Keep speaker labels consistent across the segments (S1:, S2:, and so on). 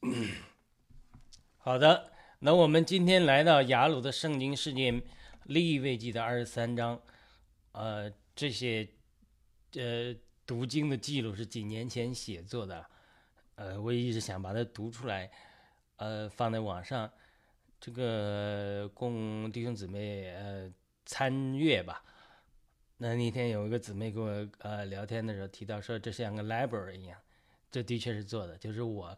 S1: 好的，那我们今天来到雅鲁的圣经事件利未记的二十三章，呃，这些呃读经的记录是几年前写作的，呃，我一直想把它读出来，呃，放在网上，这个供弟兄姊妹呃参阅吧。那那天有一个姊妹跟我呃聊天的时候提到说，这像个 library 一样，这的确是做的，就是我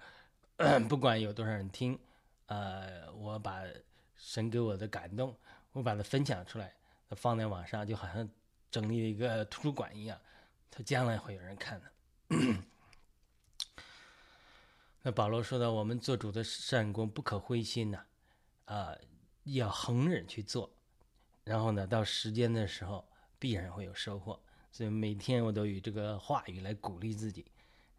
S1: 不管有多少人听。呃，我把神给我的感动，我把它分享出来，放在网上，就好像整理了一个图书馆一样，它将来会有人看的。那保罗说到，我们做主的善功不可灰心呐，啊，要恒忍去做，然后呢，到时间的时候必然会有收获。所以每天我都以这个话语来鼓励自己，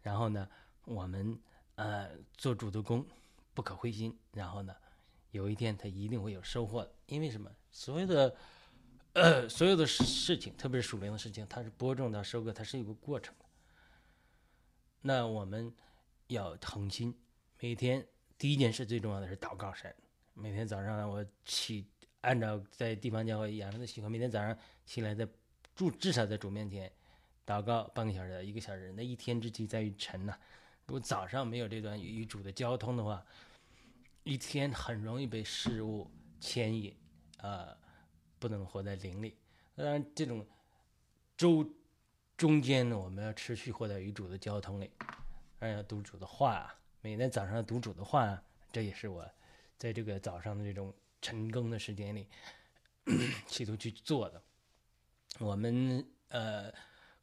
S1: 然后呢，我们呃做主的功。不可灰心，然后呢，有一天他一定会有收获的。因为什么？所有的，所有的事情，特别是属灵的事情，它是播种到收割，它是有个过程的。那我们要恒心，每天第一件事最重要的是祷告神。每天早上我起，按照在地方教会养成的习惯，每天早上起来在主至少在主面前祷告半个小时、一个小时。那一天之计在于晨呐。如果早上没有这段与主的交通的话，一天很容易被事物牵引，啊，不能活在灵里。当然，这种周中间呢，我们要持续活在与主的交通里，而要读主的话啊。每天早上读主的话，这也是我在这个早上的这种晨更的时间里企图去做的。我们呃。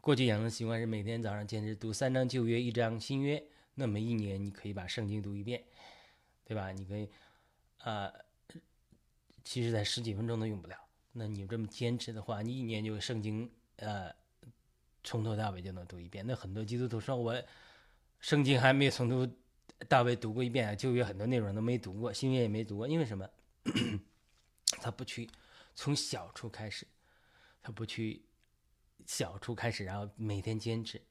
S1: 过去养成习惯是每天早上坚持读三章旧约，一章新约。那么一年你可以把圣经读一遍，对吧？你可以，啊，其实在十几分钟都用不了。那你这么坚持的话，你一年就圣经，呃，从头到尾就能读一遍。那很多基督徒说我圣经还没有从头到尾读过一遍，旧约很多内容都没读过，新约也没读过，因为什么？他不去从小处开始，他不去。小处开始，然后每天坚持，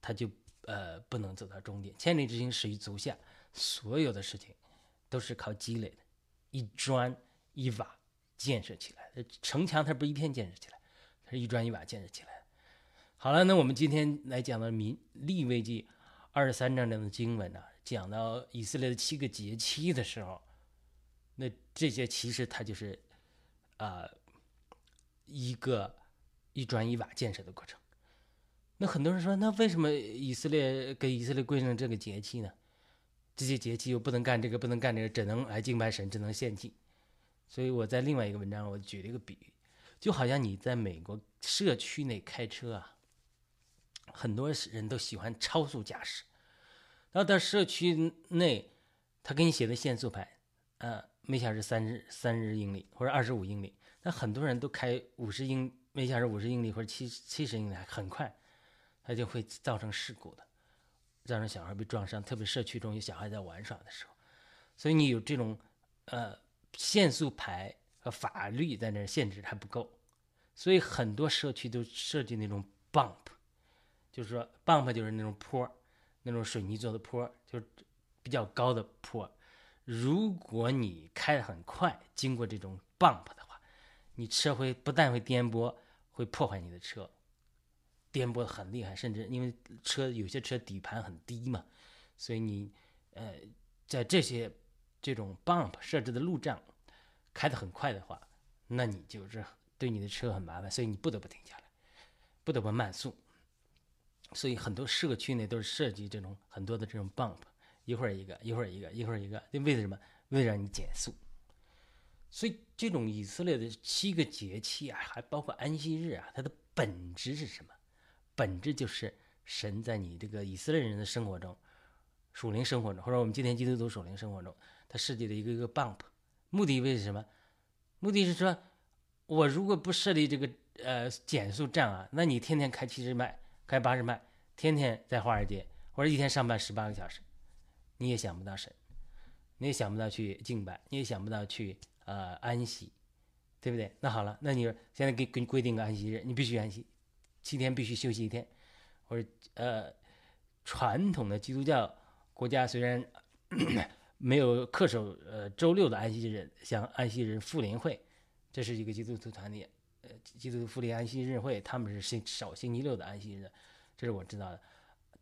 S1: 他就呃不能走到终点。千里之行始于足下，所有的事情都是靠积累的，一砖一瓦建设起来的。城墙它不是一天建设起来，它是一砖一瓦建设起来的。好了，那我们今天来讲的《民立位记》二十三章中的经文呢，讲到以色列的七个节期的时候，那这些其实它就是啊一个。一砖一瓦建设的过程，那很多人说，那为什么以色列给以色列规定这个节气呢？这些节气又不能干这个，不能干这个，只能来敬拜神，只能献祭。所以我在另外一个文章，我举了一个比喻，就好像你在美国社区内开车啊，很多人都喜欢超速驾驶，然后到社区内，他给你写的限速牌，呃，每小时三十三十英里或者二十五英里，那很多人都开五十英。每小时五十英里或者七七十英里很快，它就会造成事故的，造成小孩被撞伤。特别社区中有小孩在玩耍的时候，所以你有这种呃限速牌和法律在那限制还不够，所以很多社区都设计那种 bump，就是说 bump 就是那种坡，那种水泥做的坡，就是比较高的坡。如果你开的很快，经过这种 bump 的话，你车会不但会颠簸。会破坏你的车，颠簸很厉害，甚至因为车有些车底盘很低嘛，所以你呃在这些这种 bump 设置的路障开得很快的话，那你就是对你的车很麻烦，所以你不得不停下来，不得不慢速。所以很多社区内都是设计这种很多的这种 bump，一会儿一个，一会儿一个，一会儿一个，为了什么？为了让你减速。所以，这种以色列的七个节气啊，还包括安息日啊，它的本质是什么？本质就是神在你这个以色列人的生活中、属灵生活中，或者我们今天基督徒属灵生活中，他设计的一个一个 bump，目的为什么？目的是说，我如果不设立这个呃减速站啊，那你天天开七十迈、开八十迈，天天在华尔街，或者一天上班十八个小时，你也想不到神，你也想不到去敬拜，你也想不到去。呃，安息，对不对？那好了，那你现在给给你规定个安息日，你必须安息，七天必须休息一天，或者呃，传统的基督教国家虽然 没有恪守呃周六的安息日，像安息日复临会，这是一个基督徒团体，呃，基督徒复临安息日会，他们是星守星期六的安息日，这是我知道的。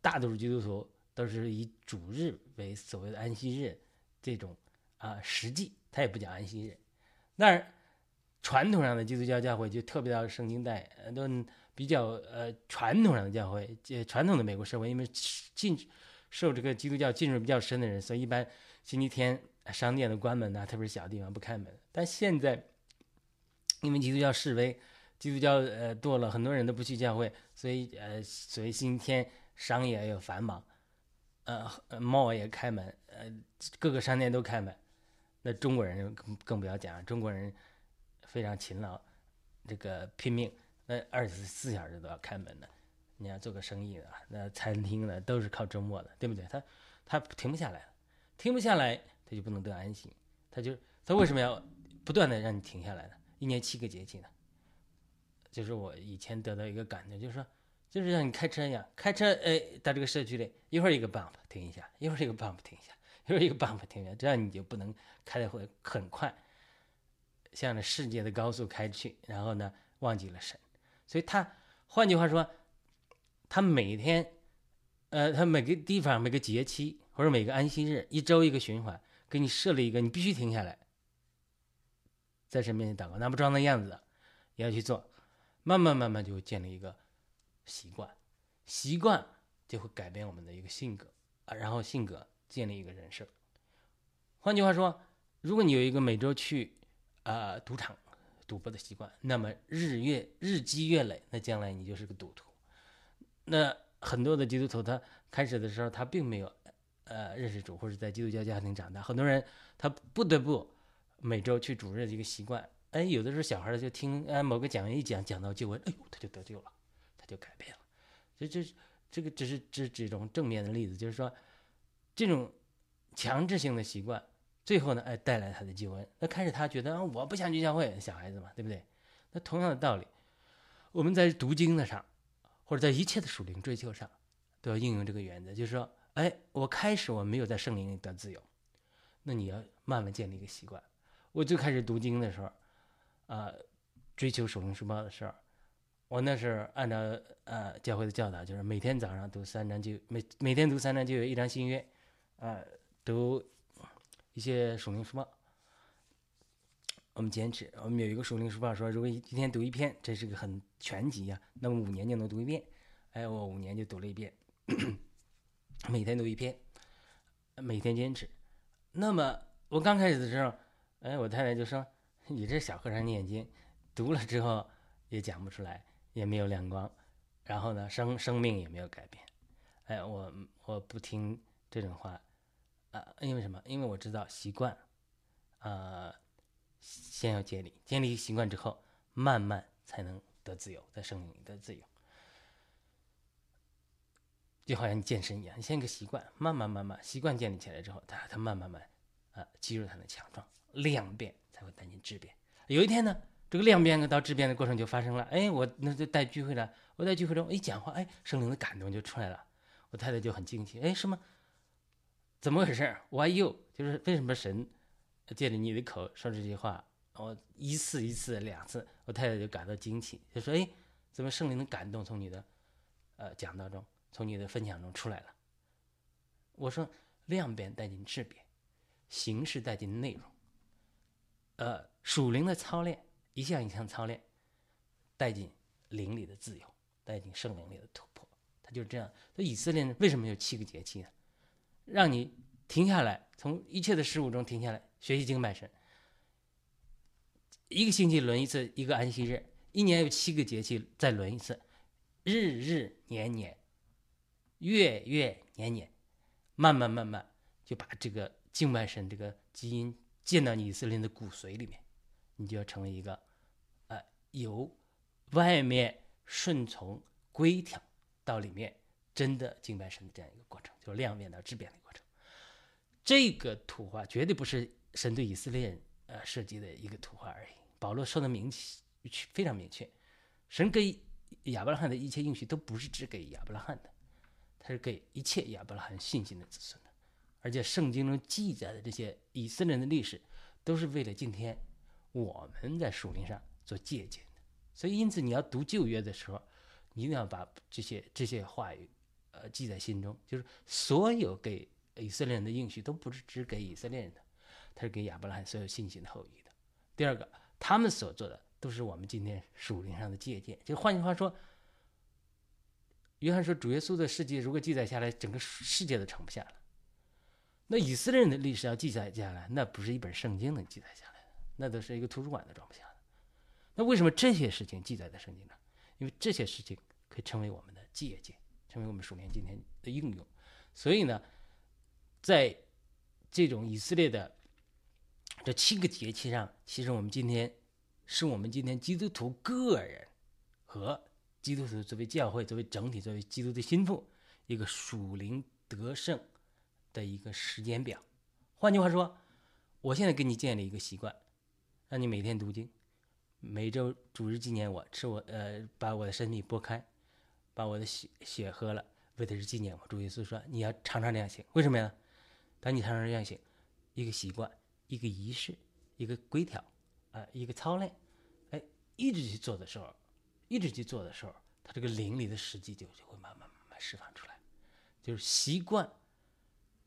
S1: 大多数基督徒都是以主日为所谓的安息日这种啊实际，他也不讲安息日。但是传统上的基督教教会就特别到圣经代，都比较呃传统上的教会，这传统的美国社会，因为进受这个基督教浸入比较深的人，所以一般。星期天商店都关门呐，特别是小地方不开门。但现在，因为基督教示威，基督教呃多了，很多人都不去教会，所以呃，所以星期天商业又繁忙，呃，mall 也开门，呃，各个商店都开门。那中国人更更不要讲，中国人非常勤劳，这个拼命，那二十四小时都要开门的。你要做个生意的，那餐厅的都是靠周末的，对不对？他他停不下来。停不下来，他就不能得安心。他就他为什么要不断的让你停下来呢？一年七个节气呢？就是我以前得到一个感觉，就是说，就是像你开车一样，开车哎，到这个社区里，一会儿一个 bump 停一下，一会儿一个 bump 停一下，一会儿一个 bump 停一下，这样你就不能开的会很快，向着世界的高速开去，然后呢忘记了神。所以他换句话说，他每天，呃，他每个地方每个节气。或者每个安息日，一周一个循环，给你设了一个，你必须停下来，在神面前祷告，哪怕装那样子，也要去做，慢慢慢慢就会建立一个习惯，习惯就会改变我们的一个性格啊，然后性格建立一个人设。换句话说，如果你有一个每周去啊赌场赌博的习惯，那么日月日积月累，那将来你就是个赌徒。那很多的基督徒他开始的时候他并没有。呃，认识主或者在基督教家庭长大，很多人他不得不每周去主日的一个习惯。哎，有的时候小孩就听哎某个讲员一讲讲到救恩，哎呦他就得救了，他就改变了。这这这个只是这这种正面的例子，就是说这种强制性的习惯，最后呢哎带来他的救恩。那开始他觉得啊我不想去教会，小孩子嘛，对不对？那同样的道理，我们在读经的上，或者在一切的属灵追求上，都要应用这个原则，就是说。哎，我开始我没有在圣灵里得自由，那你要慢慢建立一个习惯。我最开始读经的时候，啊，追求属灵书包的时候，我那是按照呃教会的教导，就是每天早上读三章就每每天读三章就有一张新约，啊，读一些属灵书报。我们坚持，我们有一个属灵书报说，如果一天读一篇，这是个很全集呀，那么五年就能读一遍。哎，我五年就读了一遍。每天读一篇，每天坚持。那么我刚开始的时候，哎，我太太就说：“你这小和尚念经，读了之后也讲不出来，也没有亮光，然后呢，生生命也没有改变。”哎，我我不听这种话，啊，因为什么？因为我知道习惯，啊，先要建立，建立习惯之后，慢慢才能得自由，在生命里得自由。就好像你健身一样，你先一个习惯，慢慢慢慢习惯建立起来之后，它它慢慢慢，啊，肌肉才能强壮，量变才会带进质变。有一天呢，这个量变到质变的过程就发生了。哎，我那就带聚会了，我在聚会中一讲话，哎，圣灵的感动就出来了。我太太就很惊奇，哎，什么？怎么回事？Why you？就是为什么神借着你的口说这句话？我一次一次两次，我太太就感到惊奇，就说，哎，怎么圣灵的感动从你的呃讲道中？从你的分享中出来了。我说量变带进质变，形式带进内容。呃，属灵的操练一项一项操练，带进灵里的自由，带进圣灵里的突破。他就是这样。那以色列为什么有七个节气呢？让你停下来，从一切的事物中停下来，学习经脉神。一个星期轮一次，一个安息日，一年有七个节气，再轮一次，日日年年。月月年年，慢慢慢慢就把这个静脉神这个基因建到你以色列的骨髓里面，你就要成为一个，呃，由外面顺从规条到里面真的敬拜神的这样一个过程，就是量变到质变的过程。这个图画绝对不是神对以色列人呃设计的一个图画而已。保罗说的明确，非常明确，神给亚伯拉罕的一切应许都不是只给亚伯拉罕的。他是给一切亚伯拉罕信心的子孙的，而且圣经中记载的这些以色列人的历史，都是为了今天我们在属灵上做借鉴的。所以，因此你要读旧约的时候，你一定要把这些这些话语，呃，记在心中。就是所有给以色列人的应许，都不是只给以色列人的，他是给亚伯拉罕所有信心的后裔的。第二个，他们所做的都是我们今天属灵上的借鉴。就换句话说，约翰说，主耶稣的事迹如果记载下来，整个世界都盛不下了。那以色列人的历史要记载下来，那不是一本圣经能记载下来的，那都是一个图书馆都装不下的。那为什么这些事情记载在圣经上？因为这些事情可以成为我们的借鉴，成为我们属灵今天的应用。所以呢，在这种以色列的这七个节气上，其实我们今天是我们今天基督徒个人和基督徒作为教会、作为整体、作为基督的心腹一个属灵得胜。的一个时间表，换句话说，我现在给你建立一个习惯，让你每天读经，每周主日纪念我，吃我呃，把我的身体剥开，把我的血血喝了，为的是纪念我。主耶稣说，你要常常这样行，为什么呀？当你常常这样行，一个习惯，一个仪式，一个规条，啊，一个操练，哎，一直去做的时候，一直去做的时候，他这个灵里的实际就就会慢慢慢慢释放出来，就是习惯。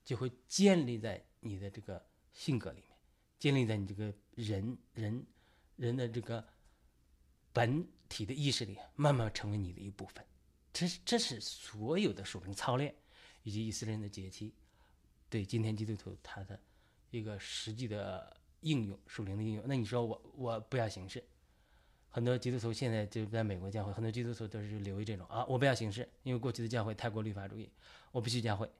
S1: 就会建立在你的这个性格里面，建立在你这个人人人的这个本体的意识里，慢慢成为你的一部分。这是这是所有的属灵操练以及以色列人的节期，对今天基督徒他的一个实际的应用，属灵的应用。那你说我我不要形式，很多基督徒现在就在美国教会，很多基督徒都是流于这种啊，我不要形式，因为过去的教会太过律法主义，我不去教会。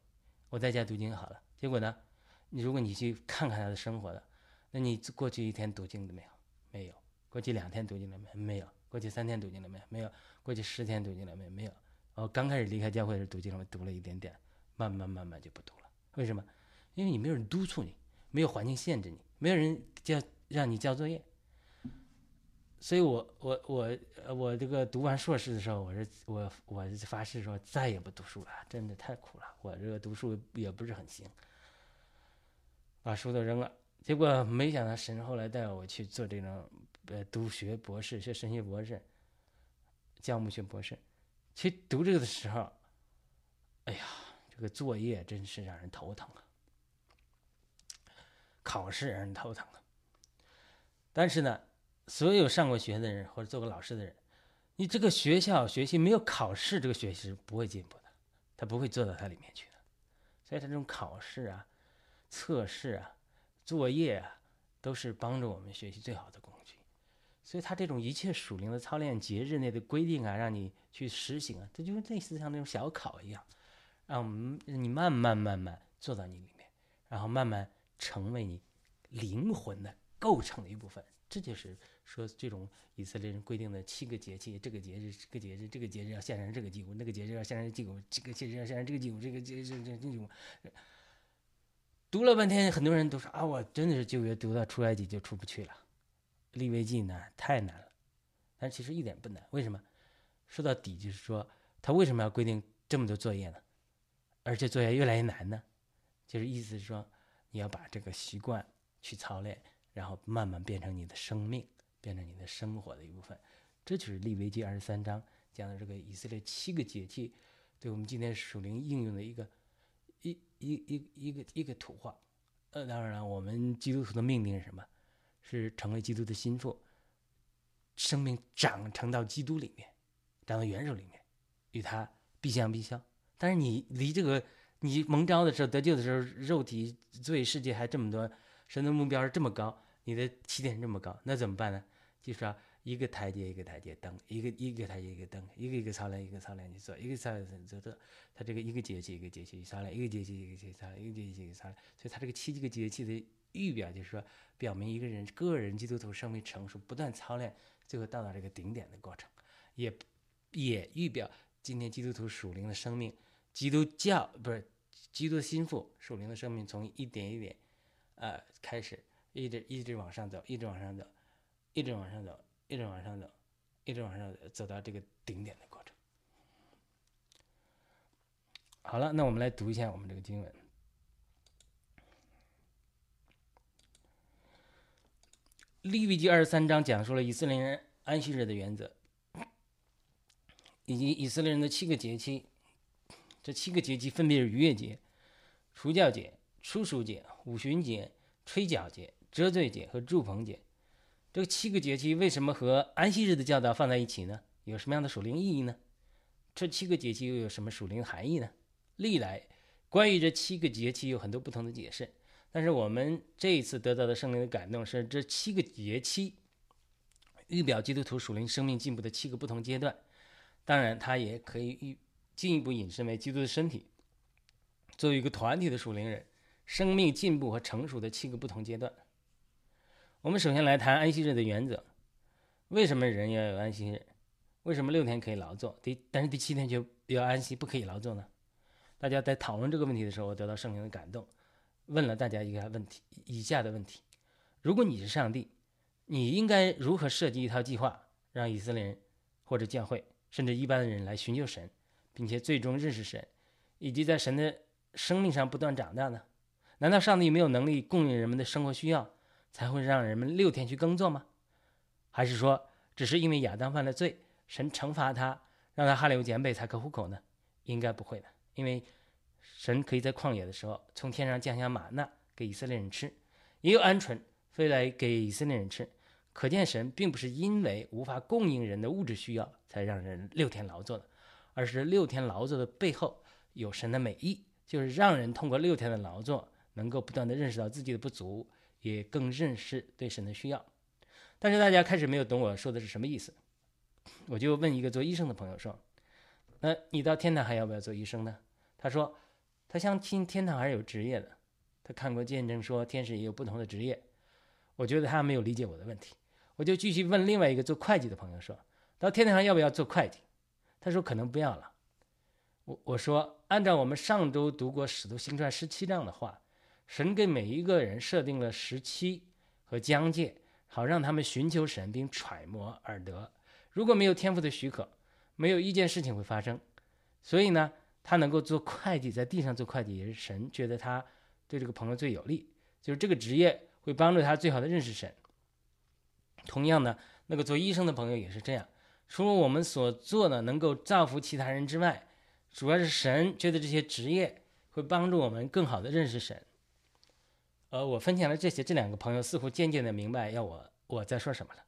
S1: 我在家读经好了，结果呢？你如果你去看看他的生活的，那你过去一天读经了没有？没有。过去两天读经了没？没有。过去三天读经了没有？没有。过去十天读经了没？没有。哦，刚开始离开教会的时候读经了，读了一点点，慢慢慢慢就不读了。为什么？因为你没有人督促你，没有环境限制你，没有人叫让你交作业。所以我我我我这个读完硕士的时候，我是我我发誓说再也不读书了，真的太苦了。我这个读书也不是很行，把书都扔了。结果没想到神后来带我去做这种呃读学博士，学神学博士，教牧学博士。去读这个的时候，哎呀，这个作业真是让人头疼啊，考试让人头疼啊。但是呢。所有上过学的人或者做过老师的人，你这个学校学习没有考试，这个学习是不会进步的，他不会做到它里面去的。所以，他这种考试啊、测试啊、作业啊，都是帮助我们学习最好的工具。所以，他这种一切属灵的操练、节日内的规定啊，让你去实行啊，这就类似像那种小考一样，让我们你慢慢慢慢做到你里面，然后慢慢成为你灵魂的构成的一部分。这就是说，这种以色列人规定的七个节气，这个节日，这个节日，这个节日要献上这个祭物，那个节日要献上祭物，这个节日要献上这个祭物，这个节这这这种，读了半天，很多人都说啊，我真的是旧约读到出埃及就出不去了，利未记难，太难了。但其实一点不难，为什么？说到底就是说，他为什么要规定这么多作业呢？而且作业越来越难呢？就是意思是说，你要把这个习惯去操练。然后慢慢变成你的生命，变成你的生活的一部分，这就是利未记二十三章讲的这个以色列七个节气，对我们今天属灵应用的一个一一一一个一个图画。呃，当然了，我们基督徒的命令是什么？是成为基督的心腹，生命长成到基督里面，长到元首里面，与他必相必消。但是你离这个你蒙召的时候得救的时候，肉体罪世界还这么多，神的目标是这么高。你的起点这么高，那怎么办呢？就是说，一个台阶一个台阶登，一个一个台阶一个登，一个一个操练一个操练去做，一个操练做做，他这个一个节气一个节气操练，一个节气一个节气操练，一个节气一个操练，所以他这个七个节气的预表，就是说，表明一个人个人基督徒生命成熟，不断操练，最后到达这个顶点的过程，也也预表今天基督徒属灵的生命，基督教不是基督心腹属灵的生命，从一点一点，呃，开始。一直一直往上走，一直往上走，一直往上走，一直往上走，一直往上走，走到这个顶点的过程。好了，那我们来读一下我们这个经文。利未记二十三章讲述了以色列人安息日的原则，以及以色列人的七个节期。这七个节期分别是逾越节、除教节、初熟节、五旬节、吹角节、遮罪节和祝棚节。这七个节期为什么和安息日的教导放在一起呢？有什么样的属灵意义呢？这七个节期又有什么属灵含义呢？历来关于这七个节期有很多不同的解释，但是我们这一次得到的圣灵的感动是，这七个节期预表基督徒属灵生命进步的七个不同阶段。当然，它也可以预进一步引申为基督的身体，作为一个团体的属灵人，生命进步和成熟的七个不同阶段。我们首先来谈安息日的原则。为什么人要有安息日？为什么六天可以劳作，第但是第七天就要安息，不可以劳作呢？大家在讨论这个问题的时候，得到圣灵的感动，问了大家一个问题：以下的问题，如果你是上帝，你应该如何设计一套计划，让以色列人或者教会，甚至一般的人来寻求神，并且最终认识神，以及在神的生命上不断长大呢？难道上帝没有能力供应人们的生活需要，才会让人们六天去耕作吗？还是说，只是因为亚当犯了罪？神惩罚他，让他汗流浃背才可糊口呢？应该不会的，因为神可以在旷野的时候从天上降下玛纳给以色列人吃，也有鹌鹑飞来给以色列人吃。可见神并不是因为无法供应人的物质需要才让人六天劳作的，而是六天劳作的背后有神的美意，就是让人通过六天的劳作，能够不断的认识到自己的不足，也更认识对神的需要。但是大家开始没有懂我说的是什么意思。我就问一个做医生的朋友说：“那你到天堂还要不要做医生呢？”他说：“他相信天堂还是有职业的。他看过见证说天使也有不同的职业。”我觉得他没有理解我的问题。我就继续问另外一个做会计的朋友说：“到天堂要不要做会计？”他说：“可能不要了。”我我说：“按照我们上周读过《使徒行传》十七章的话，神给每一个人设定了时期和疆界，好让他们寻求神并揣摩而得。”如果没有天赋的许可，没有一件事情会发生。所以呢，他能够做会计，在地上做会计，也是神觉得他对这个朋友最有利，就是这个职业会帮助他最好的认识神。同样呢，那个做医生的朋友也是这样。除了我们所做的能够造福其他人之外，主要是神觉得这些职业会帮助我们更好的认识神。呃，我分享了这些，这两个朋友似乎渐渐的明白要我我在说什么了。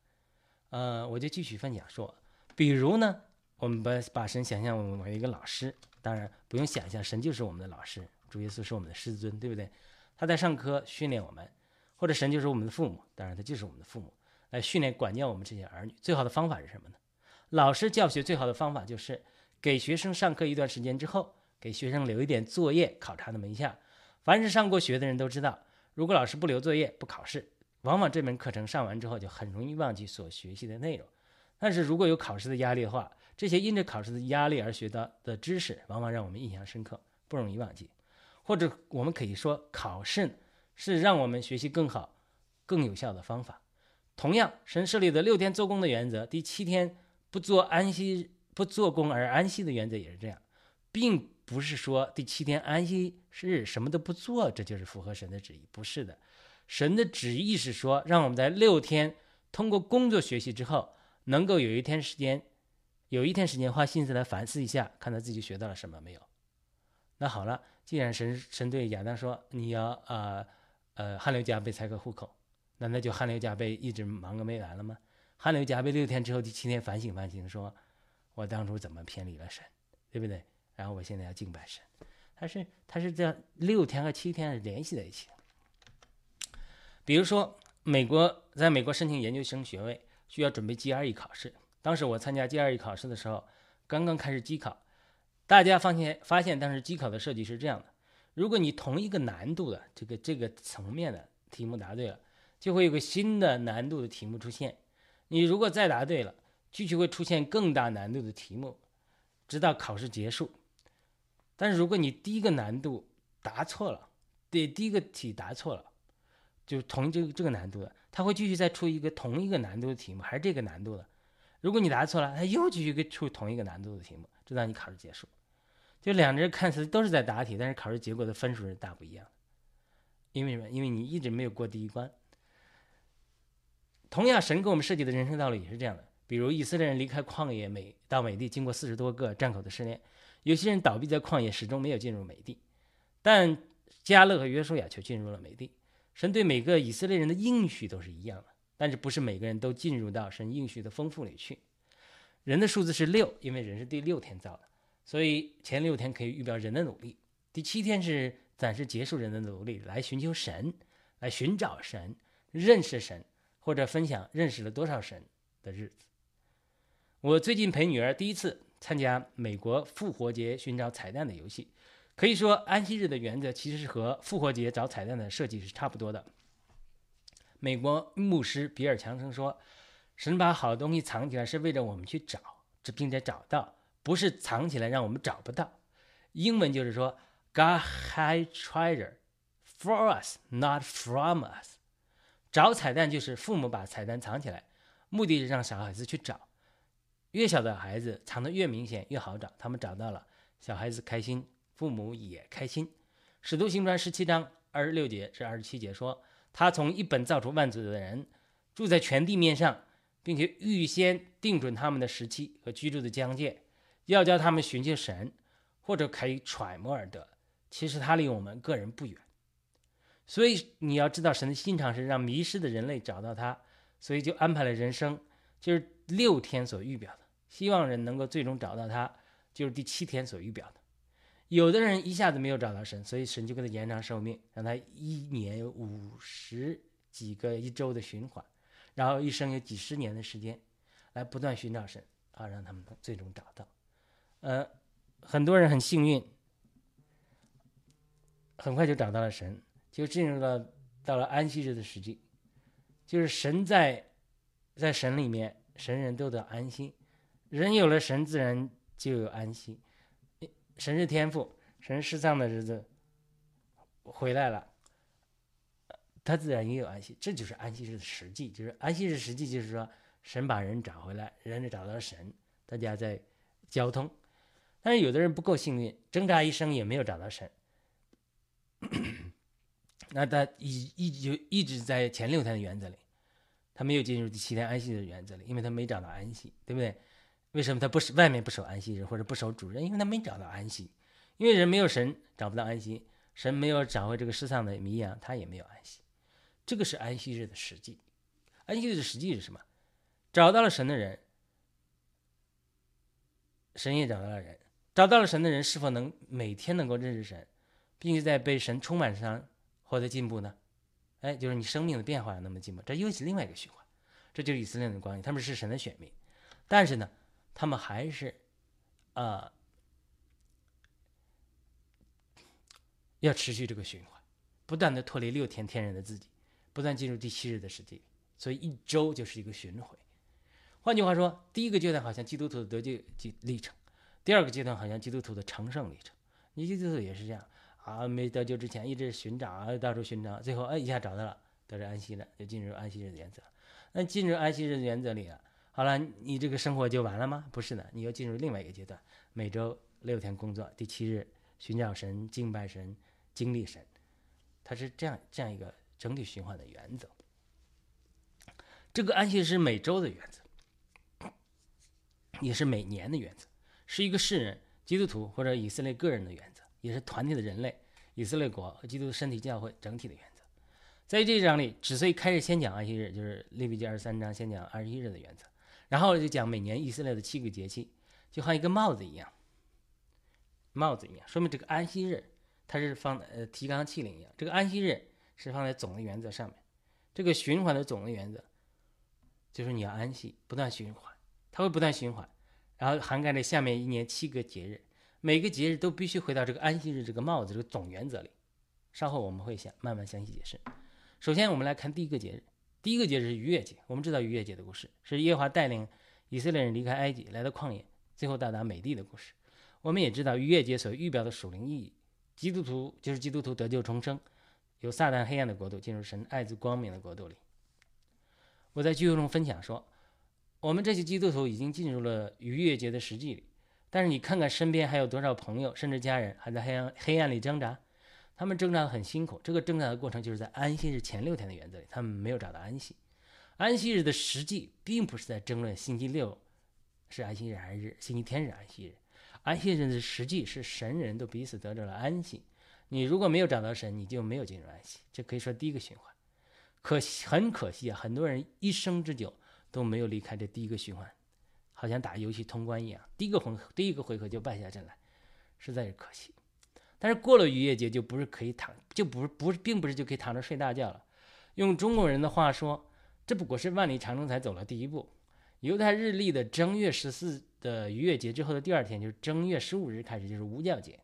S1: 呃，我就继续分享说，比如呢，我们把把神想象为一个老师，当然不用想象，神就是我们的老师，主耶稣是我们的师尊，对不对？他在上课训练我们，或者神就是我们的父母，当然他就是我们的父母，来训练管教我们这些儿女。最好的方法是什么呢？老师教学最好的方法就是给学生上课一段时间之后，给学生留一点作业考察他们一下。凡是上过学的人都知道，如果老师不留作业、不考试。往往这门课程上完之后，就很容易忘记所学习的内容。但是如果有考试的压力的话，这些因着考试的压力而学到的知识，往往让我们印象深刻，不容易忘记。或者我们可以说，考试是让我们学习更好、更有效的方法。同样，神设立的六天做工的原则，第七天不做安息、不做工而安息的原则也是这样，并不是说第七天安息日什么都不做，这就是符合神的旨意，不是的。神的旨意是说，让我们在六天通过工作学习之后，能够有一天时间，有一天时间花心思来反思一下，看他自己学到了什么没有。那好了，既然神神对亚当说你要啊呃汗流浃背才可糊口，那那就汗流浃背一直忙个没完了吗？汗流浃背六天之后，第七天反省反省，说我当初怎么偏离了神，对不对？然后我现在要敬拜神，他是他是这样六天和七天联系在一起的。比如说，美国在美国申请研究生学位需要准备 GRE 考试。当时我参加 GRE 考试的时候，刚刚开始机考，大家发现发现当时机考的设计是这样的：如果你同一个难度的这个这个层面的题目答对了，就会有个新的难度的题目出现；你如果再答对了，继续会出现更大难度的题目，直到考试结束。但是如果你第一个难度答错了，对第一个题答错了。就同这个这个难度的，他会继续再出一个同一个难度的题目，还是这个难度的。如果你答错了，他又继续给出同一个难度的题目，直到你考试结束。就两个人看似都是在答题，但是考试结果的分数是大不一样的。因为什么？因为你一直没有过第一关。同样，神给我们设计的人生道路也是这样的。比如以色列人离开旷野美到美地，经过四十多个战口的试炼，有些人倒闭在旷野，始终没有进入美地。但加勒和约书亚却进入了美地。神对每个以色列人的应许都是一样的，但是不是每个人都进入到神应许的丰富里去。人的数字是六，因为人是第六天造的，所以前六天可以预表人的努力。第七天是暂时结束人的努力，来寻求神，来寻找神，认识神，或者分享认识了多少神的日子。我最近陪女儿第一次参加美国复活节寻找彩蛋的游戏，可以说安息日的原则其实是和复活节找彩蛋的设计是差不多的。美国牧师比尔·强生说：“神把好东西藏起来是为了我们去找，这并且找到，不是藏起来让我们找不到。”英文就是说：“God hide treasure for us, not from us。”找彩蛋就是父母把彩蛋藏起来，目的是让小孩子去找。越小的孩子藏得越明显越好找，他们找到了，小孩子开心，父母也开心。使徒行传十七章二十六节至二十七节说，他从一本造出万族的人，住在全地面上，并且预先定准他们的时期和居住的疆界，要叫他们寻求神，或者可以揣摩而得。其实他离我们个人不远，所以你要知道神的心肠是让迷失的人类找到他，所以就安排了人生，就是六天所预表的。希望人能够最终找到他，就是第七天所预表的。有的人一下子没有找到神，所以神就给他延长寿命，让他一年有五十几个一周的循环，然后一生有几十年的时间，来不断寻找神啊，让他们最终找到。呃，很多人很幸运，很快就找到了神，就进入了到了安息日的时机，就是神在在神里面，神人都得安心。人有了神，自然就有安心。神是天赋，神失丧的日子回来了，他自然也有安息。这就是安息日的实际，就是安息日实际就是说，神把人找回来，人找到神，大家在交通。但是有的人不够幸运，挣扎一生也没有找到神，那他一一直一直在前六天的原则里，他没有进入第七天安息日的原则里，因为他没找到安息，对不对？为什么他不是外面不守安息日或者不守主任？因为他没找到安息，因为人没有神找不到安息，神没有找回这个世上的迷羊，他也没有安息。这个是安息日的实际。安息日的实际是什么？找到了神的人，神也找到了人。找到了神的人是否能每天能够认识神，并且在被神充满上获得进步呢？哎，就是你生命的变化能不能进步？这又是另外一个循环。这就是以色列人的关系，他们是神的选民，但是呢？他们还是，呃，要持续这个循环，不断的脱离六天天然的自己，不断进入第七日的世界，所以一周就是一个巡回。换句话说，第一个阶段好像基督徒的得救历程，第二个阶段好像基督徒的成圣历程。你基督徒也是这样啊，没得救之前一直寻找啊，到处寻找，最后哎一下找到了，得着安息了，就进入安息日的原则。那进入安息日的原则里啊。好了，你这个生活就完了吗？不是的，你要进入另外一个阶段，每周六天工作，第七日寻找神、敬拜神、经历神，它是这样这样一个整体循环的原则。这个安息日是每周的原则，也是每年的原则，是一个世人、基督徒或者以色列个人的原则，也是团体的人类、以色列国和基督的身体教会整体的原则。在这一章里，之所以开始先讲安息日，就是利未记二十三章先讲二十一日的原则。然后就讲每年以色列的七个节气，就像一个帽子一样，帽子一样，说明这个安息日它是放呃提纲挈领一样，这个安息日是放在总的原则上面，这个循环的总的原则就是你要安息，不断循环，它会不断循环，然后涵盖了下面一年七个节日，每个节日都必须回到这个安息日这个帽子这个总原则里。稍后我们会想慢慢详细解释。首先我们来看第一个节日。第一个节日是逾越节，我们知道逾越节的故事是耶和华带领以色列人离开埃及，来到旷野，最后到达美地的故事。我们也知道逾越节所预表的属灵意义，基督徒就是基督徒得救重生，由撒旦黑暗的国度进入神爱子光明的国度里。我在聚会中分享说，我们这些基督徒已经进入了逾越节的实际里，但是你看看身边还有多少朋友甚至家人还在黑暗黑暗里挣扎。他们挣扎的很辛苦，这个挣扎的过程就是在安息日前六天的原则里，他们没有找到安息。安息日的实际并不是在争论星期六是安息日还是星期天是安息日。安息日的实际是神人都彼此得着了安息。你如果没有找到神，你就没有进入安息。这可以说第一个循环。可惜很可惜啊，很多人一生之久都没有离开这第一个循环，好像打游戏通关一样，第一个回第一个回合就败下阵来，实在是可惜。但是过了逾越节就不是可以躺，就不不是，并不是就可以躺着睡大觉了。用中国人的话说，这不过是万里长征才走了第一步。犹太日历的正月十四的逾越节之后的第二天，就是正月十五日开始，就是无教节。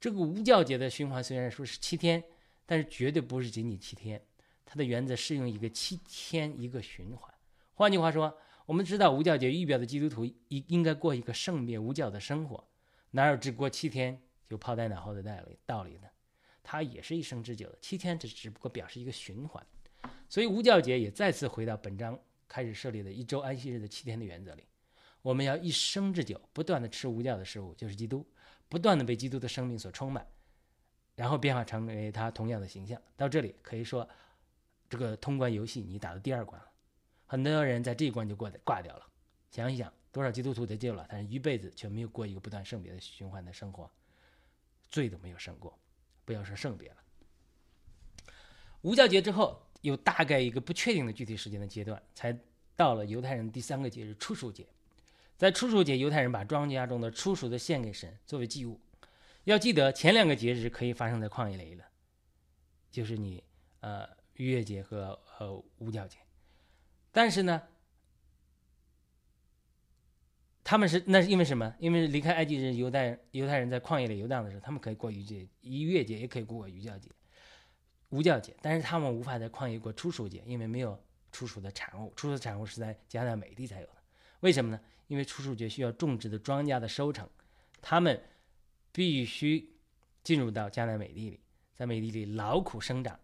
S1: 这个无教节的循环虽然说是七天，但是绝对不是仅仅七天。它的原则适用一个七天一个循环。换句话说，我们知道无教节预表的基督徒应应该过一个圣别无教的生活，哪有只过七天就抛在脑后的道理道理呢？它也是一生之久的，七天只只不过表示一个循环。所以无教节也再次回到本章开始设立的一周安息日的七天的原则里。我们要一生之久不断的吃无教的食物，就是基督，不断的被基督的生命所充满，然后变化成为他同样的形象。到这里可以说。这个通关游戏你打到第二关了，很多人在这一关就过的挂掉了。想一想，多少基督徒得救了，但是一辈子却没有过一个不断圣别的循环的生活，罪都没有胜过，不要说圣别了。无教节之后，有大概一个不确定的具体时间的阶段，才到了犹太人第三个节日初熟节。在初熟节，犹太人把庄稼中的初熟的献给神作为祭物。要记得，前两个节日可以发生在旷野里的，就是你呃。逾越节和呃无教节，但是呢，他们是那是因为什么？因为离开埃及人犹太犹太人在旷野里游荡的时候，他们可以过逾节逾越节，也可以过逾教节、无教节，但是他们无法在旷野过初熟节，因为没有初熟的产物。初熟的产物是在迦南美地才有的。为什么呢？因为初熟节需要种植的庄稼的收成，他们必须进入到迦南美地里，在美地里劳苦生长。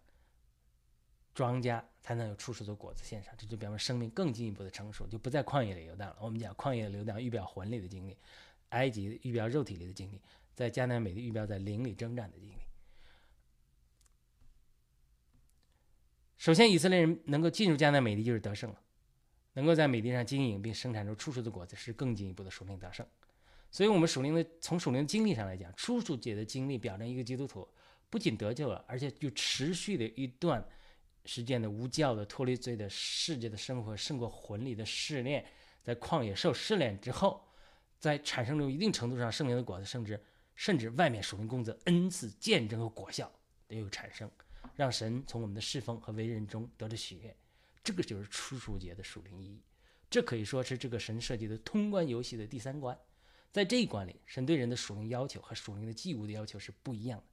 S1: 庄稼才能有初熟的果子献上，这就表明生命更进一步的成熟，就不在旷野里游荡了。我们讲旷野的流荡预表魂里的经历，埃及预表肉体里的经历，在迦南美的预表在灵里征战的经历。首先，以色列人能够进入迦南美地就是得胜了，能够在美地上经营并生产出初熟的果子是更进一步的属灵得胜。所以，我们属灵的从属灵的经历上来讲，初熟节的经历表征一个基督徒不仅得救了，而且就持续的一段。实践的无教的脱离罪的世界的生活，胜过魂里的试炼，在旷野受试炼之后，在产生了一定程度上圣灵的果子，甚至甚至外面属灵工作恩赐见证和果效都有产生，让神从我们的侍奉和为人中得着喜悦。这个就是初熟节的属灵意义。这可以说是这个神设计的通关游戏的第三关。在这一关里，神对人的属灵要求和属灵的祭物的要求是不一样的。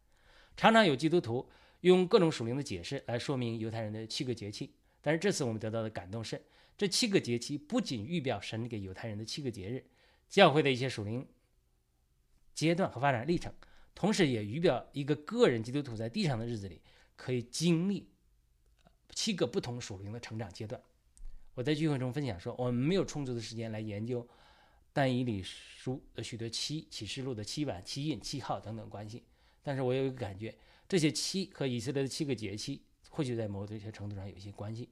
S1: 常常有基督徒。用各种属灵的解释来说明犹太人的七个节气，但是这次我们得到的感动是，这七个节气不仅预表神给犹太人的七个节日，教会的一些属灵阶段和发展历程，同时也预表一个个人基督徒在地上的日子里可以经历七个不同属灵的成长阶段。我在聚会中分享说，我们没有充足的时间来研究但以理书的许多七启示录的七晚、七印、七号等等关系，但是我有一个感觉。这些七和以色列的七个节气，或许在某些程度上有一些关系。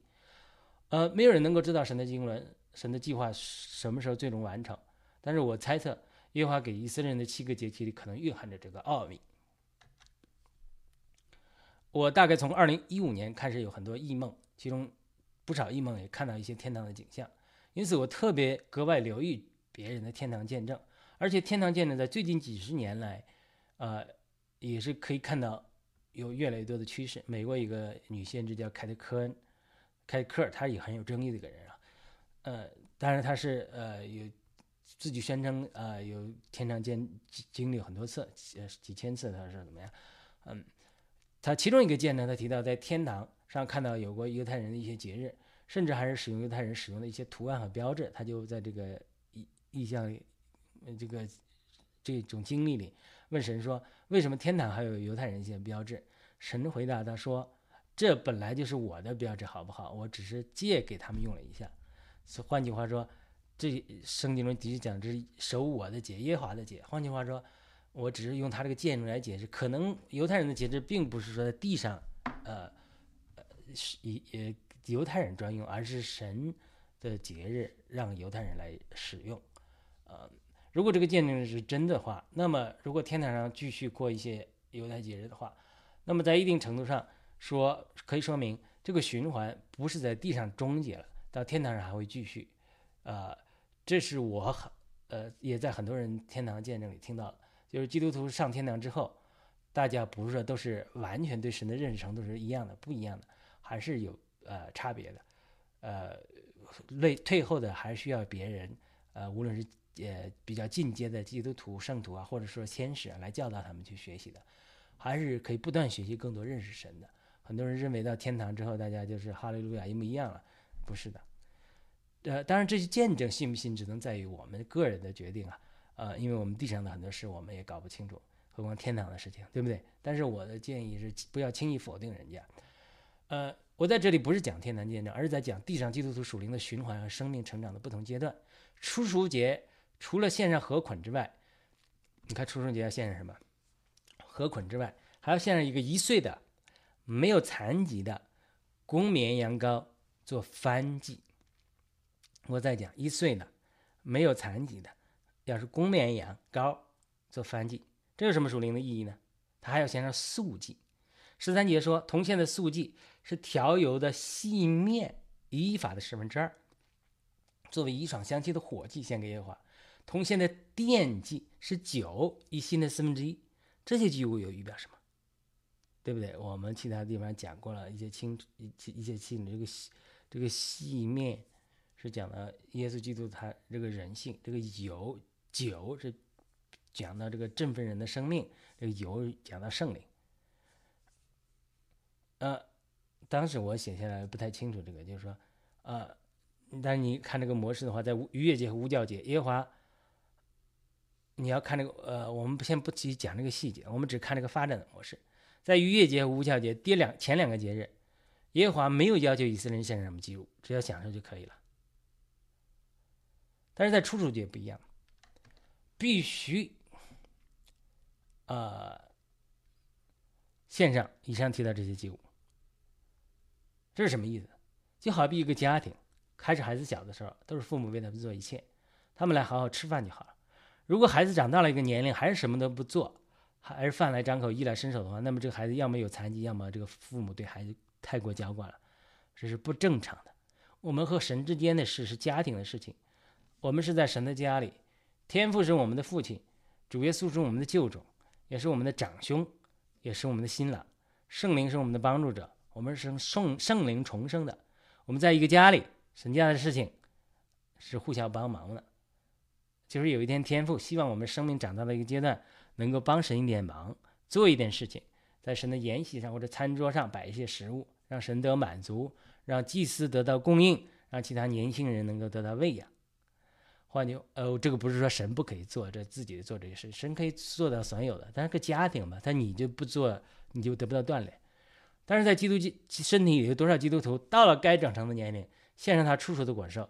S1: 呃，没有人能够知道神的经纶、神的计划什么时候最终完成。但是我猜测，耶和华给以色列人的七个节气里可能蕴含着这个奥秘。我大概从二零一五年开始有很多异梦，其中不少异梦也看到一些天堂的景象，因此我特别格外留意别人的天堂见证。而且天堂见证在最近几十年来，呃，也是可以看到。有越来越多的趋势。美国一个女先知叫凯特·科恩，凯特·科尔，她也很有争议的一个人啊。呃，当然她是呃有自己宣称呃有天堂见经历很多次，呃几千次，她说怎么样？嗯，她其中一个见呢，她提到在天堂上看到有过犹太人的一些节日，甚至还是使用犹太人使用的一些图案和标志。她就在这个意意象这个这种经历里问神说。为什么天堂还有犹太人一些标志？神回答他说：“这本来就是我的标志，好不好？我只是借给他们用了一下。换句话说，这圣经中的确讲这是守我的节，耶和华的节。换句话说，我只是用他这个建筑来解释，可能犹太人的节制并不是说在地上，呃，呃，也也犹太人专用，而是神的节日让犹太人来使用。呃，如果这个见证是真的话，那么如果天堂上继续过一些犹太节日的话，那么在一定程度上说，可以说明这个循环不是在地上终结了，到天堂上还会继续。呃，这是我很呃也在很多人天堂见证里听到的，就是基督徒上天堂之后，大家不是说都是完全对神的认识程度是一样的，不一样的，还是有呃差别的。呃，类退后的还需要别人，呃，无论是呃比较进阶的基督徒圣徒啊，或者说天使啊，来教导他们去学习的，还是可以不断学习更多认识神的。很多人认为到天堂之后，大家就是哈利路亚一模一样了，不是的。呃，当然这些见证信不信，只能在于我们个人的决定啊。呃，因为我们地上的很多事我们也搞不清楚，何况天堂的事情，对不对？但是我的建议是，不要轻易否定人家。呃，我在这里不是讲天堂见证，而是在讲地上基督徒属灵的循环和生命成长的不同阶段。初熟节除了献上禾捆之外，你看初生节要献上什么？禾捆之外，还要献上一个一岁的、没有残疾的公绵羊羔做翻祭。我再讲一岁的，没有残疾的，要是公绵羊羔做翻祭，这有什么属灵的意义呢？他还要献上素祭。十三节说，铜线的素祭是调油的细面一法的十分之二，作为一爽香气的火祭献给耶和华。铜线的奠祭是酒一新的四分之一。这些祭物有预表什么？对不对？我们其他地方讲过了一些清一一些清这个这个细面。是讲的耶稣基督他这个人性，这个油酒是讲到这个振奋人的生命，这个油讲到圣灵。呃，当时我写下来不太清楚这个，就是说，呃，但是你看这个模式的话，在逾越节和无教节，耶和华，你要看这个，呃，我们先不去讲这个细节，我们只看这个发展的模式，在逾越节和无教节第两前两个节日，耶和华没有要求以色列人献上什么祭物，只要享受就可以了。但是在初熟节不一样，必须，呃，献上以上提到这些祭物。这是什么意思？就好比一个家庭，开始孩子小的时候，都是父母为他们做一切，他们来好好吃饭就好了。如果孩子长到了一个年龄，还是什么都不做，还是饭来张口、衣来伸手的话，那么这个孩子要么有残疾，要么这个父母对孩子太过娇惯了，这是不正常的。我们和神之间的事是家庭的事情。我们是在神的家里，天父是我们的父亲，主耶稣是我们的救主，也是我们的长兄，也是我们的新郎，圣灵是我们的帮助者，我们是圣圣灵重生的。我们在一个家里，神家的事情是互相帮忙的。就是有一天天赋希望我们生命长到了一个阶段，能够帮神一点忙，做一点事情，在神的筵席上或者餐桌上摆一些食物，让神得满足，让祭司得到供应，让其他年轻人能够得到喂养。换句呃，这个不是说神不可以做这自己做这些事，神可以做到所有的。但是个家庭嘛，但你就不做，你就得不到锻炼。但是在基督身体里有多少基督徒到了该长成的年龄，献上他初熟的果实，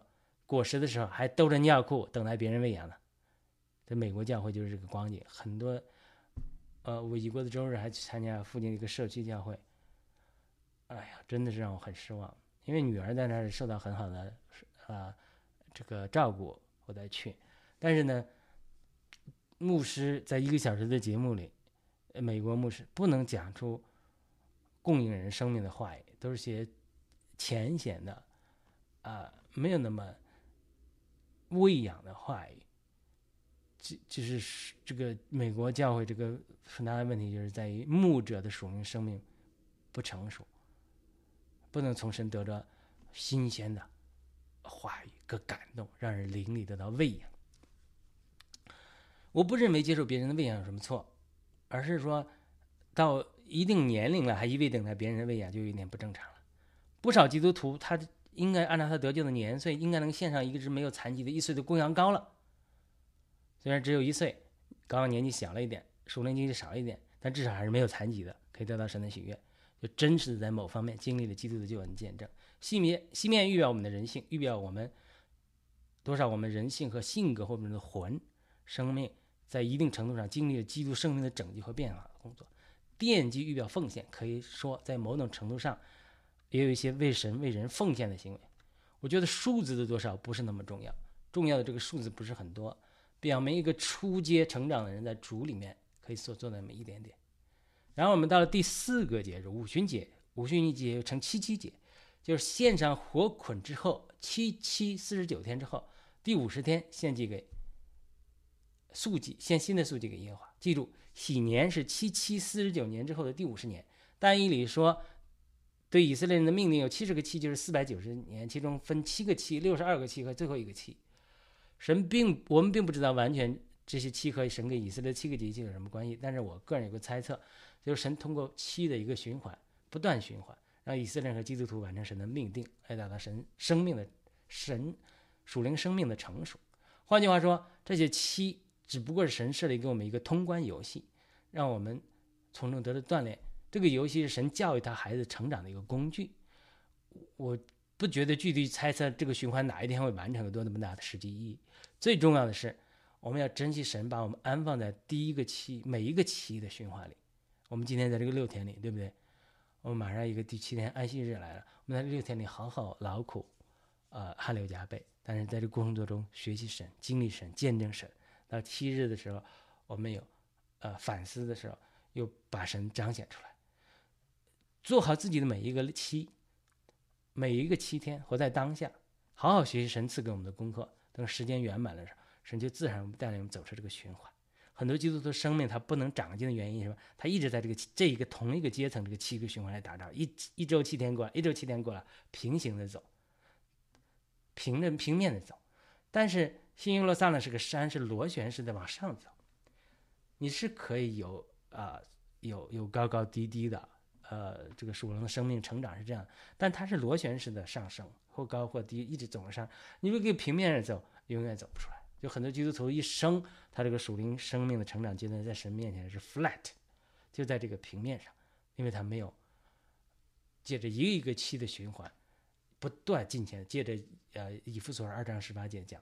S1: 果实的时候还兜着尿裤等待别人喂养呢？在美国教会就是这个光景，很多呃，我已过的周日还去参加附近的一个社区教会，哎呀，真的是让我很失望，因为女儿在那里受到很好的啊这个照顾。我再去，但是呢，牧师在一个小时的节目里，美国牧师不能讲出供应人生命的话语，都是些浅显的，啊，没有那么喂养的话语。就就是这个美国教会这个很大的问题，就是在于牧者的属灵生命不成熟，不能从神得着新鲜的话语。个感动，让人灵里得到喂养。我不认为接受别人的喂养有什么错，而是说到一定年龄了还一味等待别人的喂养，就有点不正常了。不少基督徒他应该按照他得救的年岁，应该能献上一只没有残疾的一岁的公羊羔了。虽然只有一岁，刚刚年纪小了一点，属灵经济少一点，但至少还是没有残疾的，可以得到神的喜悦，就真实的在某方面经历了基督的救恩见证。西面西面预表我们的人性，预表我们。多少我们人性和性格或者的魂、生命，在一定程度上经历了基督生命的拯救和变化的工作。奠基预表奉献，可以说在某种程度上也有一些为神为人奉献的行为。我觉得数字的多少不是那么重要，重要的这个数字不是很多，表明一个初阶成长的人在主里面可以所做的那么一点点。然后我们到了第四个节日五旬节，五旬节又称七七节，就是献上火捆之后七七四十九天之后，第五十天献祭给素祭，献新的素祭给耶和华。记住，喜年是七七四十九年之后的第五十年。但以理说。对以色列人的命令有七十个期，就是四百九十年，其中分七个期，六十二个期和最后一个期。神并我们并不知道完全这些期和神给以色列七个节气有什么关系，但是我个人有个猜测，就是神通过七的一个循环，不断循环，让以色列人和基督徒完成神的命定，来达到神生命的神属灵生命的成熟。换句话说，这些期只不过是神设立给我们一个通关游戏，让我们从中得到锻炼。这个游戏是神教育他孩子成长的一个工具，我不觉得具体猜测这个循环哪一天会完成有多那么大的实际意义。最重要的是，我们要珍惜神把我们安放在第一个期每一个期的循环里。我们今天在这个六天里，对不对？我们马上一个第七天安息日来了，我们在六天里好好劳苦，呃，汗流浃背。但是在这过程当中学习神、经历神、见证神。到七日的时候，我们有呃反思的时候，又把神彰显出来。做好自己的每一个七，每一个七天，活在当下，好好学习神赐给我们的功课。等时间圆满的时候，神就自然带领我们走出这个循环。很多基督徒生命他不能长进的原因是吧？他一直在这个这一个同一个阶层这个七个循环来打仗，一一周七天过来，一周七天过来，平行的走，平着平面的走。但是新耶路撒冷是个山，是螺旋式的往上走，你是可以有啊有有高高低低的。呃，这个属龙的生命成长是这样，但它是螺旋式的上升，或高或低，一直走上。你如果给平面上走，永远走不出来。就很多基督徒一生，他这个属灵生命的成长阶段，在神面前是 flat，就在这个平面上，因为他没有借着一个一个期的循环，不断进前，借着呃以弗所二章十八节讲，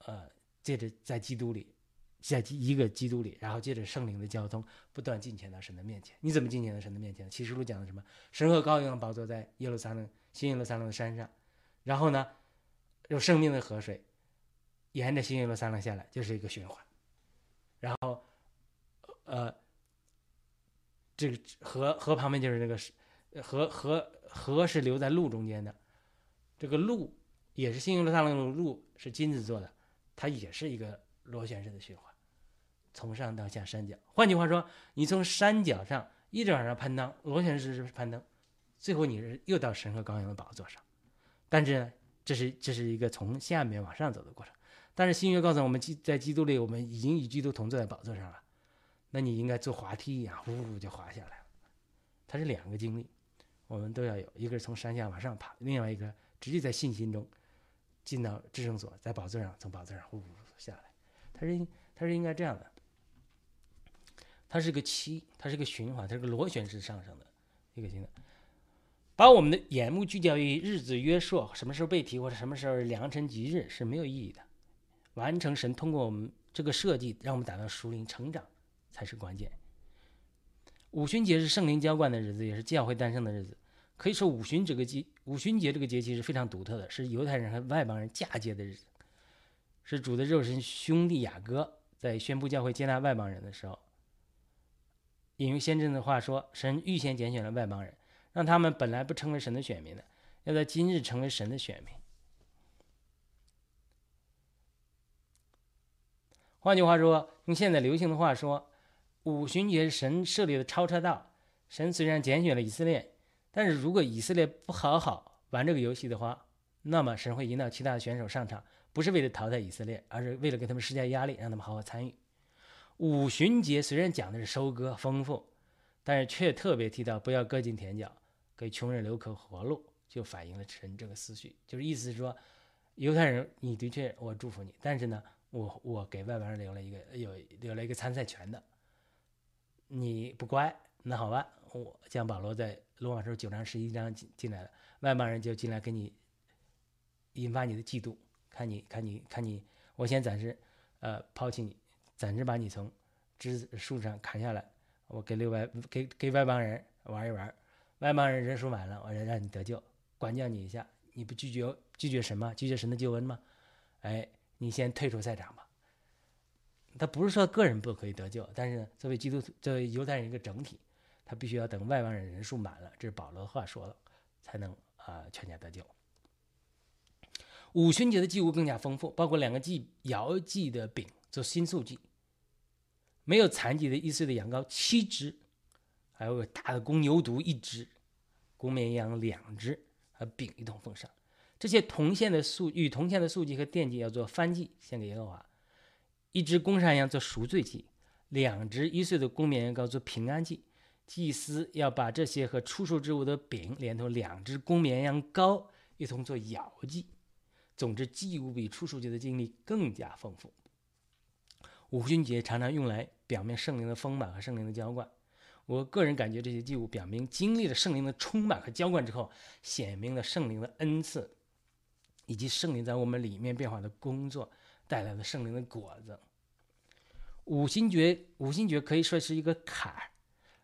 S1: 呃，借着在基督里。在一个基督里，然后借着圣灵的交通，不断进前到神的面前。你怎么进前到神的面前？启示录讲的什么？神和羔羊宝座在耶路撒冷新耶路撒冷的山上，然后呢，有生命的河水沿着新耶路撒冷下来，就是一个循环。然后，呃，这个河河旁边就是这个河河河是留在路中间的，这个路也是新耶路撒冷的路是金子做的，它也是一个螺旋式的循环。从上到下山脚，换句话说，你从山脚上一直往上攀登，螺旋式是攀登，最后你是又到神和羔羊的宝座上。但是呢，这是这是一个从下面往上走的过程。但是新约告诉我们，基在基督里，我们已经与基督同坐在宝座上了。那你应该坐滑梯一样，呼呼就滑下来了。它是两个经历，我们都要有，一个是从山下往上爬，另外一个直接在信心中进到至圣所，在宝座上从宝座上呼呼下来。它是它是应该这样的。它是个七，它是个循环，它是个螺旋式上升的一个循环。把我们的眼目聚焦于日子约束，什么时候被提或者什么时候良辰吉日是没有意义的。完成神通过我们这个设计，让我们达到属灵成长才是关键。五旬节是圣灵浇灌的日子，也是教会诞生的日子。可以说，五旬这个节，五旬节这个节气是非常独特的，是犹太人和外邦人嫁接的日子，是主的肉身兄弟雅各在宣布教会接纳外邦人的时候。引用先知的话说：“神预先拣选了外邦人，让他们本来不成为神的选民的，要在今日成为神的选民。”换句话说，用现在流行的话说，五旬节是神设立的超车道。神虽然拣选了以色列，但是如果以色列不好好玩这个游戏的话，那么神会引导其他的选手上场，不是为了淘汰以色列，而是为了给他们施加压力，让他们好好参与。五旬节虽然讲的是收割丰富，但是却特别提到不要割尽田角，给穷人留口活路，就反映了神这个思绪，就是意思是说，犹太人你的确我祝福你，但是呢，我我给外邦人留了一个有留了一个参赛权的，你不乖，那好吧，我将保罗在罗马书九章十一章进进来了，外邦人就进来给你引发你的嫉妒，看你看你看你，我先暂时呃抛弃你。暂时把你从枝树上砍下来，我给另外给给外邦人玩一玩，外邦人人数满了，我要让你得救，管教你一下，你不拒绝拒绝神吗？拒绝神的救恩吗？哎，你先退出赛场吧。他不是说个人不可以得救，但是作为基督徒，作为犹太人一个整体，他必须要等外邦人人数满了，这是保罗的话说了，才能啊全家得救。五旬节的祭物更加丰富，包括两个祭摇祭的饼做新素祭，没有残疾的一岁的羊羔七只，还有个大的公牛犊一只，公绵羊两只，和饼一同奉上。这些铜线的素与铜线的素祭和奠祭要做翻祭献给耶和华。一只公山羊做赎罪祭，两只一岁的公绵羊羔做平安祭。祭司要把这些和出售之物的饼，连同两只公绵羊羔一同做摇祭。总之，祭物比初数节的经历更加丰富。五旬节常常用来表明圣灵的丰满和圣灵的浇灌。我个人感觉，这些祭物表明经历了圣灵的充满和浇灌之后，显明了圣灵的恩赐，以及圣灵在我们里面变化的工作带来的圣灵的果子。五旬节，五旬节可以说是一个坎儿，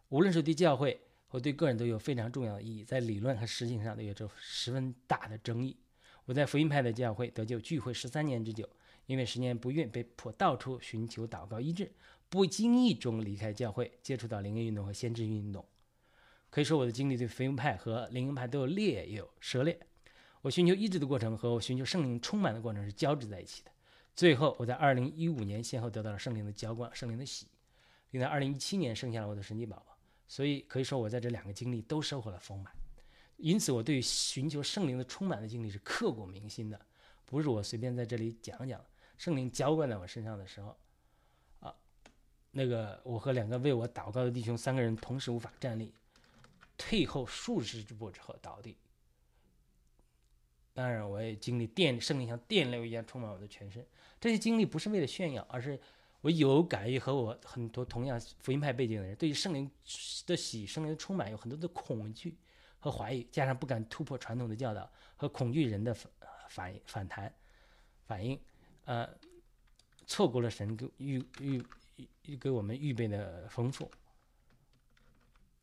S1: 无论是对教会或对个人都有非常重要的意义，在理论和实际上都有着十分大的争议。我在福音派的教会得救聚会十三年之久，因为十年不孕，被迫到处寻求祷告医治，不经意中离开教会，接触到灵恩运动和先知运动。可以说，我的经历对福音派和灵恩派都有裂也有涉猎。我寻求医治的过程和我寻求圣灵充满的过程是交织在一起的。最后，我在二零一五年先后得到了圣灵的浇灌、圣灵的喜，并在二零一七年生下了我的神奇宝宝。所以可以说，我在这两个经历都收获了丰满。因此，我对寻求圣灵的充满的经历是刻骨铭心的，不是我随便在这里讲讲。圣灵浇灌在我身上的时候，啊，那个我和两个为我祷告的弟兄三个人同时无法站立，退后数十步之后倒地。当然，我也经历电圣灵像电流一样充满我的全身。这些经历不是为了炫耀，而是我有感于和我很多同样福音派背景的人对于圣灵的喜、圣灵的充满有很多的恐惧。和怀疑，加上不敢突破传统的教导和恐惧人的反反反弹反应，呃，错过了神给预预预给我们预备的丰富。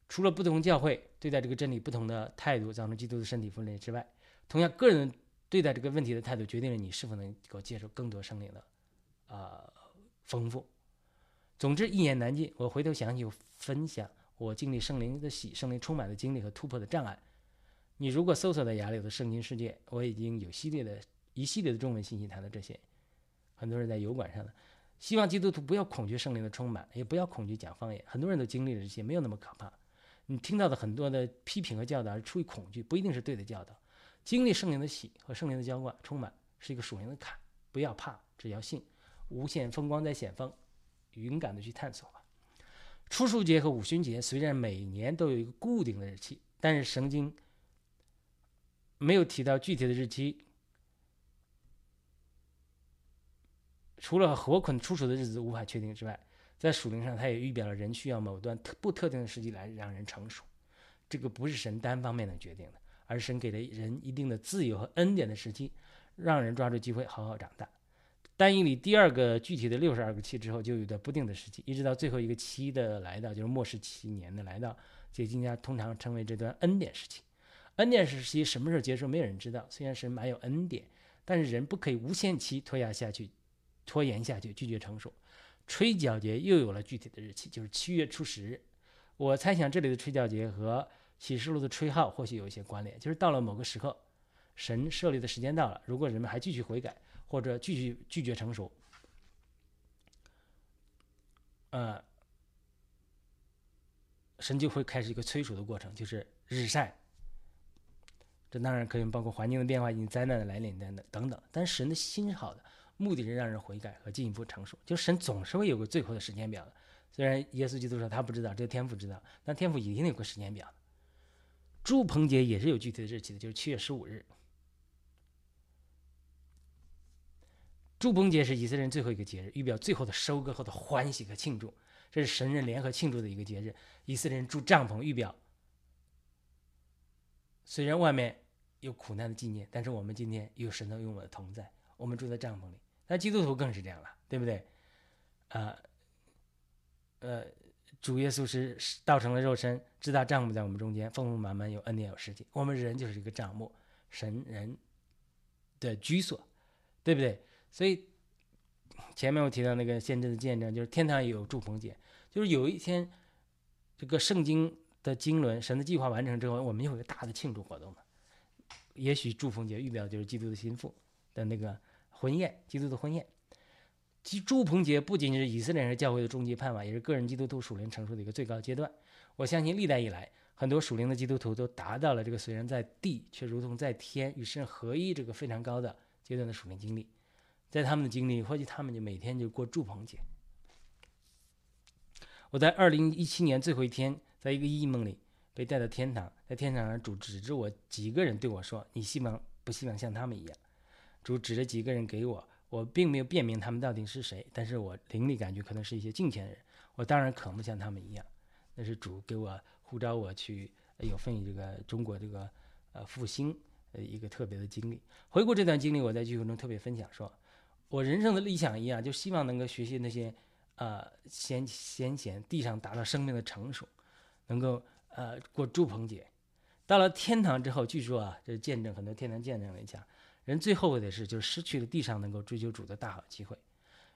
S1: 除了不同教会对待这个真理不同的态度造成基督的身体分裂之外，同样个人对待这个问题的态度决定了你是否能够接受更多生灵的啊丰富。总之一言难尽。我回头想起分享。我经历圣灵的喜，圣灵充满的经历和突破的障碍。你如果搜索在雅里的圣经世界，我已经有系列的一系列的中文信息谈到这些。很多人在油管上的，希望基督徒不要恐惧圣灵的充满，也不要恐惧讲方言。很多人都经历了这些，没有那么可怕。你听到的很多的批评和教导是出于恐惧，不一定是对的教导。经历圣灵的喜和圣灵的浇灌，充满是一个属灵的坎，不要怕，只要信。无限风光在险峰，勇敢的去探索。初数节和五旬节虽然每年都有一个固定的日期，但是圣经没有提到具体的日期。除了活捆出手的日子无法确定之外，在属灵上，它也预表了人需要某段特不特定的时机来让人成熟。这个不是神单方面的决定的，而是神给了人一定的自由和恩典的时机，让人抓住机会好好长大。单以里第二个具体的六十二个期之后，就有的不定的时期，一直到最后一个期的来到，就是末世七年的来到，这今天通常称为这段恩典时期。恩典时期什么时候结束，没有人知道。虽然是蛮有恩典，但是人不可以无限期拖延下去，拖延下去，拒绝成熟。吹角节又有了具体的日期，就是七月初十日。我猜想这里的吹角节和启示录的吹号或许有一些关联，就是到了某个时刻，神设立的时间到了，如果人们还继续悔改。或者拒绝拒绝成熟，呃，神就会开始一个催熟的过程，就是日晒。这当然可以包括环境的变化以及灾难的来临等等等等。但神的心是好的，目的是让人悔改和进一步成熟。就神总是会有个最后的时间表的。虽然耶稣基督说他不知道，这个天父知道，但天父一定有个时间表。祝棚节也是有具体的日期的，就是七月十五日。祝棚节是以色列人最后一个节日，预表最后的收割后的欢喜和庆祝。这是神人联合庆祝的一个节日。以色列人住帐篷，预表虽然外面有苦难的纪念，但是我们今天有神的与我的同在。我们住在帐篷里，那基督徒更是这样了，对不对？啊，呃，主耶稣是道成了肉身，知道帐幕在我们中间，丰丰满满有恩典有实体。我们人就是一个帐幕，神人的居所，对不对？所以前面我提到那个先知的见证，就是天堂也有祝棚节，就是有一天这个圣经的经纶、神的计划完成之后，我们有一个大的庆祝活动也许祝棚节预表就是基督的心腹的那个婚宴，基督的婚宴。其祝棚节不仅仅是以色列人教会的终极盼望，也是个人基督徒属灵成熟的一个最高阶段。我相信历代以来，很多属灵的基督徒都达到了这个虽然在地却如同在天与神合一这个非常高的阶段的属灵经历。在他们的经历，或许他们就每天就过祝棚节。我在二零一七年最后一天，在一个异梦里被带到天堂，在天堂上主指着我几个人对我说：“你希望不希望像他们一样？”主指着几个人给我。我并没有辨明他们到底是谁，但是我灵力感觉可能是一些近前人。我当然可不像他们一样，那是主给我呼召我去有份这个中国这个呃复兴呃一个特别的经历。回顾这段经历，我在聚会中特别分享说，我人生的理想一样，就希望能够学习那些呃先先贤地上达到生命的成熟，能够呃过祝棚节。到了天堂之后，据说啊，这见证很多天堂见证来讲。人最后悔的是，就是失去了地上能够追求主的大好机会。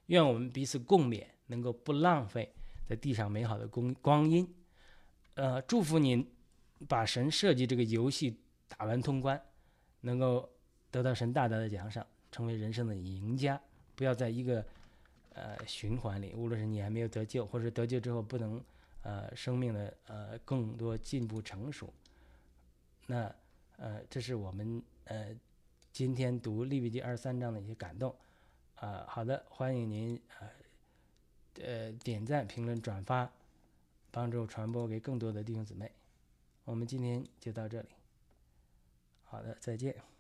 S1: 愿我们彼此共勉，能够不浪费在地上美好的光光阴。呃，祝福您把神设计这个游戏打完通关，能够得到神大大的奖赏，成为人生的赢家。不要在一个呃循环里，无论是你还没有得救，或者得救之后不能呃生命的呃更多进步成熟。那呃，这是我们呃。今天读利未记二十三章的一些感动，啊，好的，欢迎您呃呃点赞、评论、转发，帮助传播给更多的弟兄姊妹。我们今天就到这里，好的，再见。